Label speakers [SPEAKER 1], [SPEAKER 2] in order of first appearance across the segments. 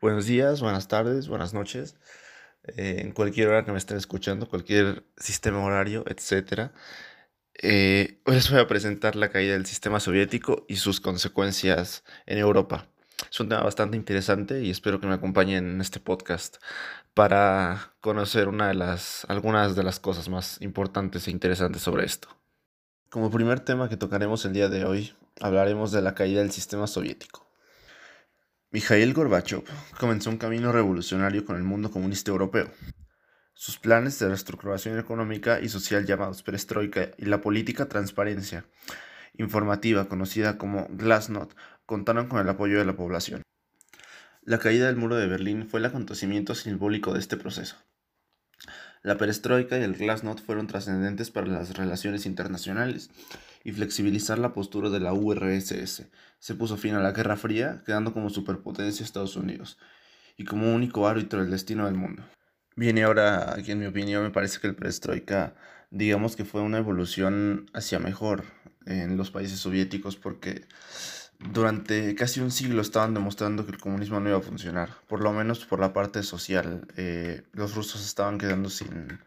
[SPEAKER 1] Buenos días, buenas tardes, buenas noches, eh, en cualquier hora que me estén escuchando, cualquier sistema horario, etc. Eh, hoy les voy a presentar la caída del sistema soviético y sus consecuencias en Europa. Es un tema bastante interesante y espero que me acompañen en este podcast para conocer algunas de las cosas más importantes e interesantes sobre esto. Como primer tema que tocaremos el día de hoy, hablaremos de la caída del sistema soviético. Mikhail Gorbachev comenzó un camino revolucionario con el mundo comunista europeo. Sus planes de reestructuración económica y social llamados perestroika y la política transparencia informativa conocida como Glasnost contaron con el apoyo de la población. La caída del muro de Berlín fue el acontecimiento simbólico de este proceso. La perestroika y el glasnost fueron trascendentes para las relaciones internacionales y flexibilizar la postura de la URSS. Se puso fin a la Guerra Fría, quedando como superpotencia Estados Unidos y como único árbitro del destino del mundo. Bien, y ahora, aquí en mi opinión, me parece que el perestroika, digamos que fue una evolución hacia mejor en los países soviéticos porque durante casi un siglo estaban demostrando que el comunismo no iba a funcionar, por lo menos por la parte social. Eh, los rusos estaban quedando sin,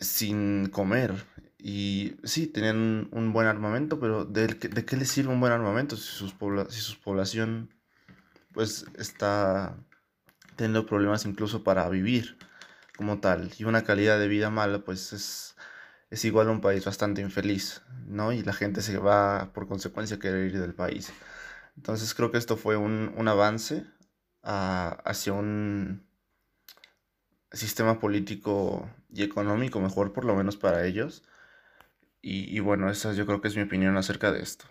[SPEAKER 1] sin comer y sí, tenían un buen armamento, pero ¿de, de qué les sirve un buen armamento si, sus si su población pues está teniendo problemas incluso para vivir como tal y una calidad de vida mala pues es es igual un país bastante infeliz, ¿no? Y la gente se va por consecuencia a querer ir del país. Entonces creo que esto fue un, avance hacia un sistema político y económico mejor, por lo menos para ellos. Y, y bueno, esa yo creo que es mi opinión acerca de esto.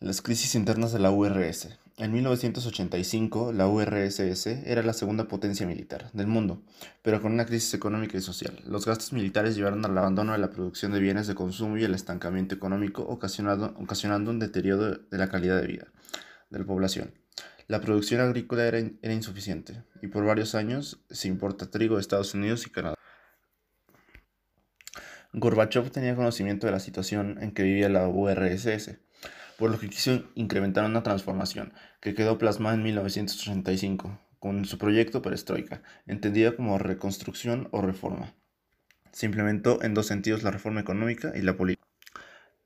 [SPEAKER 1] Las crisis internas de la URS. En 1985, la URSS era la segunda potencia militar del mundo, pero con una crisis económica y social. Los gastos militares llevaron al abandono de la producción de bienes de consumo y el estancamiento económico, ocasionando un deterioro de la calidad de vida de la población. La producción agrícola era, insuficiente y por varios años se importa trigo de Estados Unidos y Canadá. Gorbachev tenía conocimiento de la situación en que vivía la URSS por lo que quiso incrementar una transformación que quedó plasmada en 1985 con su proyecto Perestroika, entendida como reconstrucción o reforma. Se implementó en dos sentidos la reforma económica y la política.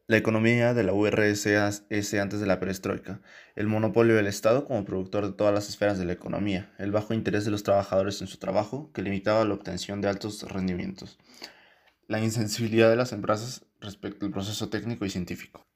[SPEAKER 1] La economía de la URSS antes de la perestroika, el monopolio del Estado como productor de todas las esferas de la economía, el bajo interés de los trabajadores en su trabajo que limitaba la obtención de altos rendimientos, la insensibilidad de las empresas respecto al proceso técnico y científico.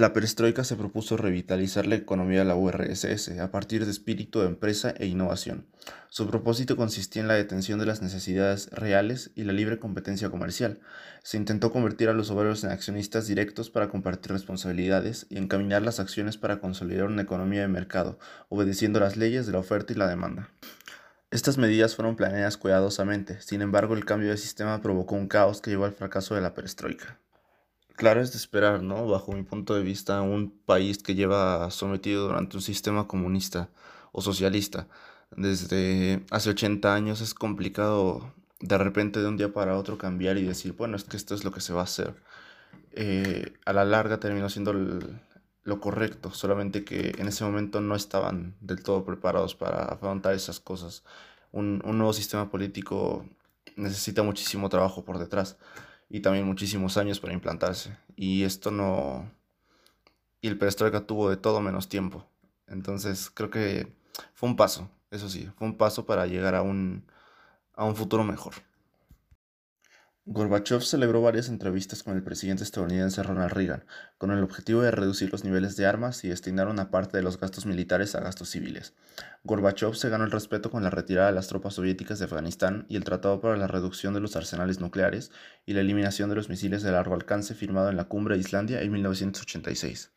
[SPEAKER 1] La perestroika se propuso revitalizar la economía de la URSS a partir de espíritu de empresa e innovación. Su propósito consistía en la detención de las necesidades reales y la libre competencia comercial. Se intentó convertir a los obreros en accionistas directos para compartir responsabilidades y encaminar las acciones para consolidar una economía de mercado, obedeciendo las leyes de la oferta y la demanda. Estas medidas fueron planeadas cuidadosamente, sin embargo el cambio de sistema provocó un caos que llevó al fracaso de la perestroika. Claro, es de esperar, ¿no? Bajo mi punto de vista, un país que lleva sometido durante un sistema comunista o socialista desde hace 80 años es complicado de repente de un día para otro cambiar y decir, bueno, es que esto es lo que se va a hacer. Eh, a la larga terminó siendo lo correcto, solamente que en ese momento no estaban del todo preparados para afrontar esas cosas. un nuevo sistema político necesita muchísimo trabajo por detrás y también muchísimos años para implantarse. Y esto no... Y el perestroika tuvo de todo menos tiempo. Entonces creo que fue un paso, eso sí, fue un paso para llegar a un, a un futuro mejor. Gorbachev celebró varias entrevistas con el presidente estadounidense Ronald Reagan, con el objetivo de reducir los niveles de armas y destinar una parte de los gastos militares a gastos civiles. Gorbachev se ganó el respeto con la retirada de las tropas soviéticas de Afganistán y el Tratado para la Reducción de los Arsenales Nucleares y la eliminación de los misiles de largo alcance firmado en la Cumbre de Islandia en 1986.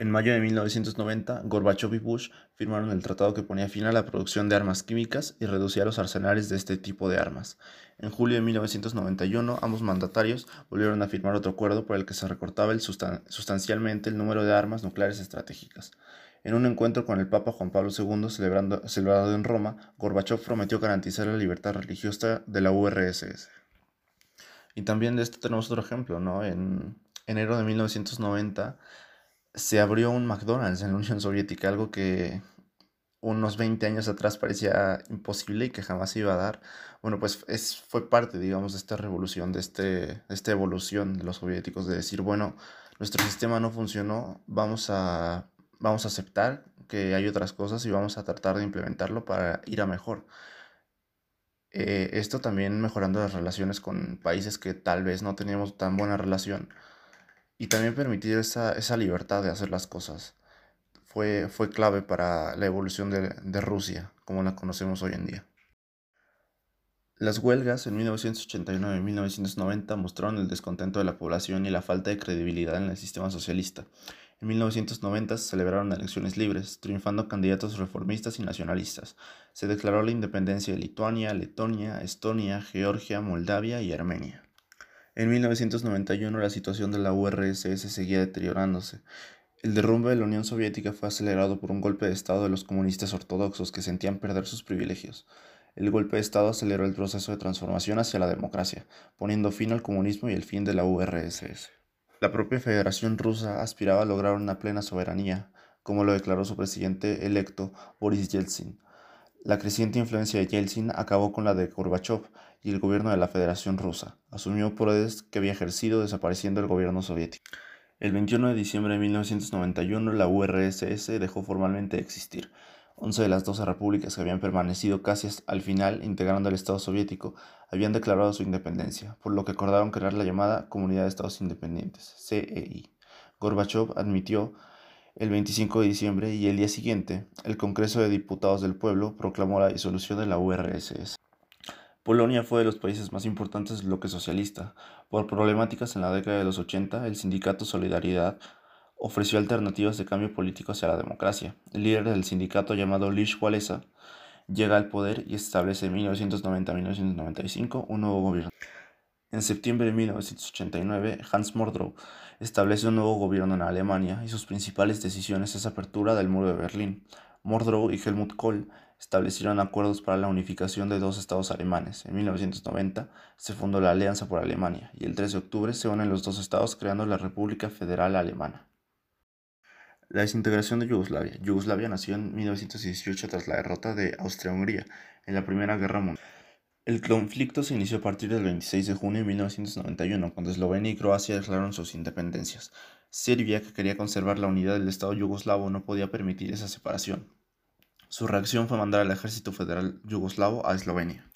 [SPEAKER 1] En mayo de 1990, Gorbachev y Bush firmaron el tratado que ponía fin a la producción de armas químicas y reducía los arsenales de este tipo de armas. En julio de 1991, ambos mandatarios volvieron a firmar otro acuerdo por el que se recortaba sustancialmente el número de armas nucleares estratégicas. En un encuentro con el Papa Juan Pablo II celebrando, celebrado en Roma, Gorbachev prometió garantizar la libertad religiosa de la URSS. Y también de esto tenemos otro ejemplo, ¿no? En enero de 1990, se abrió un McDonald's en la Unión Soviética, algo que unos 20 años atrás parecía imposible y que jamás iba a dar, bueno, pues es, fue parte, digamos, de esta revolución, de, este, esta evolución de los soviéticos, de decir, bueno, nuestro sistema no funcionó, vamos a, vamos a aceptar que hay otras cosas y vamos a tratar de implementarlo para ir a mejor. Eh, esto también mejorando las relaciones con países que tal vez no teníamos tan buena relación y también permitir esa, esa libertad de hacer las cosas fue, fue clave para la evolución de, de Rusia como la conocemos hoy en día. Las huelgas en 1989 y 1990 mostraron el descontento de la población y la falta de credibilidad en el sistema socialista. En 1990 se celebraron elecciones libres, triunfando candidatos reformistas y nacionalistas. Se declaró la independencia de Lituania, Letonia, Estonia, Georgia, Moldavia y Armenia. En 1991 la situación de la URSS seguía deteriorándose. El derrumbe de la Unión Soviética fue acelerado por un golpe de Estado de los comunistas ortodoxos que sentían perder sus privilegios. El golpe de Estado aceleró el proceso de transformación hacia la democracia, poniendo fin al comunismo y el fin de la URSS. La propia Federación Rusa aspiraba a lograr una plena soberanía, como lo declaró su presidente electo Boris Yeltsin. La creciente influencia de Yeltsin acabó con la de Gorbachev y el gobierno de la Federación Rusa. Asumió poderes que había ejercido desapareciendo el gobierno soviético. El 21 de diciembre de 1991 la URSS dejó formalmente de existir. Once de las doce repúblicas que habían permanecido casi al final integrando el Estado soviético habían declarado su independencia, por lo que acordaron crear la llamada Comunidad de Estados Independientes, CEI. Gorbachev admitió el 25 de diciembre y el día siguiente, el Congreso de Diputados del Pueblo proclamó la disolución de la URSS. Polonia fue de los países más importantes del bloque socialista. Por problemáticas en la década de los 80, el sindicato Solidaridad ofreció alternativas de cambio político hacia la democracia. El líder del sindicato llamado Lech Walesa llega al poder y establece en 1990-1995 un nuevo gobierno. En septiembre de 1989, Hans Mordrow establece un nuevo gobierno en Alemania y sus principales decisiones es apertura del muro de Berlín. Mordrow y Helmut Kohl establecieron acuerdos para la unificación de dos estados alemanes. En 1990 se fundó la Alianza por Alemania y el 3 de octubre se unen los dos estados creando la República Federal Alemana. La desintegración de Yugoslavia. Yugoslavia nació en 1918 tras la derrota de Austria-Hungría en la Primera Guerra Mundial. El conflicto se inició a partir del 26 de junio de 1991, cuando Eslovenia y Croacia declararon sus independencias. Serbia, que quería conservar la unidad del Estado yugoslavo, no podía permitir esa separación. Su reacción fue mandar al ejército federal yugoslavo a Eslovenia.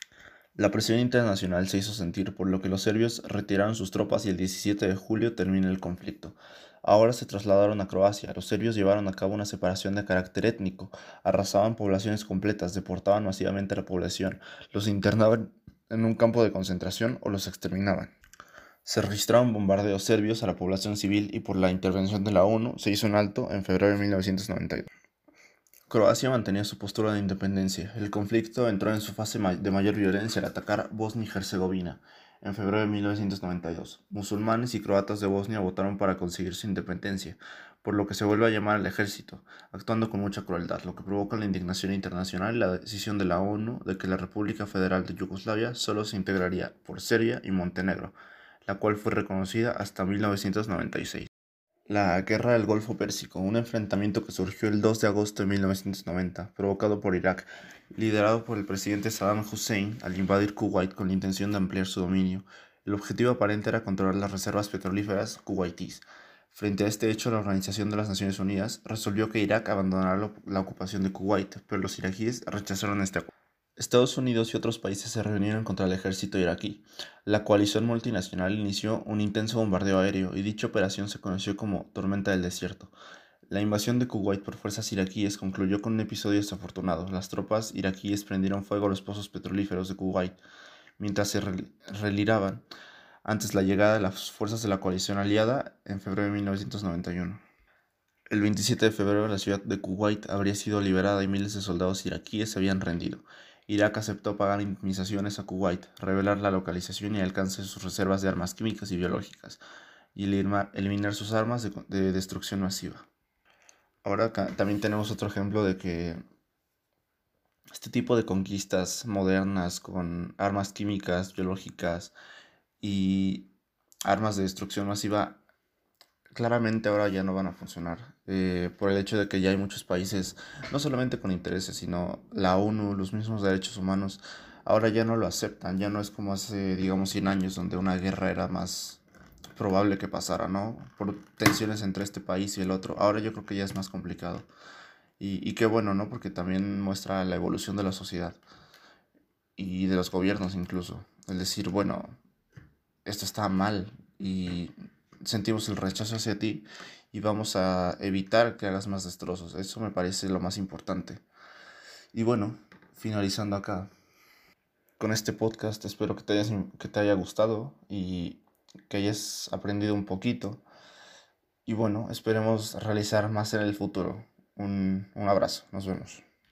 [SPEAKER 1] La presión internacional se hizo sentir, por lo que los serbios retiraron sus tropas y el 17 de julio termina el conflicto. Ahora se trasladaron a Croacia. Los serbios llevaron a cabo una separación de carácter étnico, arrasaban poblaciones completas, deportaban masivamente a la población, los internaban en un campo de concentración o los exterminaban. Se registraron bombardeos serbios a la población civil y por la intervención de la ONU se hizo un alto en febrero de 1992. Croacia mantenía su postura de independencia. El conflicto entró en su fase de mayor violencia al atacar Bosnia y Herzegovina en febrero de 1992. Musulmanes y croatas de Bosnia votaron para conseguir su independencia, por lo que se vuelve a llamar al ejército, actuando con mucha crueldad, lo que provoca la indignación internacional y la decisión de la ONU de que la República Federal de Yugoslavia solo se integraría por Serbia y Montenegro, la cual fue reconocida hasta 1996. La Guerra del Golfo Pérsico, un enfrentamiento que surgió el 2 de agosto de 1990, provocado por Irak, liderado por el presidente Saddam Hussein al invadir Kuwait con la intención de ampliar su dominio. El objetivo aparente era controlar las reservas petrolíferas kuwaitíes. Frente a este hecho, la Organización de las Naciones Unidas resolvió que Irak abandonara la ocupación de Kuwait, pero los iraquíes rechazaron este acuerdo. Estados Unidos y otros países se reunieron contra el ejército iraquí. La coalición multinacional inició un intenso bombardeo aéreo y dicha operación se conoció como Tormenta del Desierto. La invasión de Kuwait por fuerzas iraquíes concluyó con un episodio desafortunado. Las tropas iraquíes prendieron fuego a los pozos petrolíferos de Kuwait mientras se reliraban antes la llegada de las fuerzas de la coalición aliada en febrero de 1991. El 27 de febrero la ciudad de Kuwait habría sido liberada y miles de soldados iraquíes se habían rendido. Irak aceptó pagar indemnizaciones a Kuwait, revelar la localización y alcance de sus reservas de armas químicas y biológicas, y eliminar sus armas de, destrucción masiva. Ahora también tenemos otro ejemplo de que este tipo de conquistas modernas con armas químicas, biológicas y armas de destrucción masiva claramente ahora ya no van a funcionar eh, por el hecho de que ya hay muchos países, no solamente con intereses, sino la ONU, los mismos derechos humanos, ahora ya no lo aceptan, ya no es como hace, digamos, 100 años donde una guerra era más probable que pasara, ¿no? Por tensiones entre este país y el otro. Ahora yo creo que ya es más complicado. Y, y qué bueno, ¿no? Porque también muestra la evolución de la sociedad y de los gobiernos incluso. El decir, bueno, esto está mal y sentimos el rechazo hacia ti y vamos a evitar que hagas más destrozos. Eso me parece lo más importante. Y bueno, finalizando acá con este podcast, espero que te, que te haya gustado y que hayas aprendido un poquito. Y bueno, esperemos realizar más en el futuro. Un, un abrazo, nos vemos.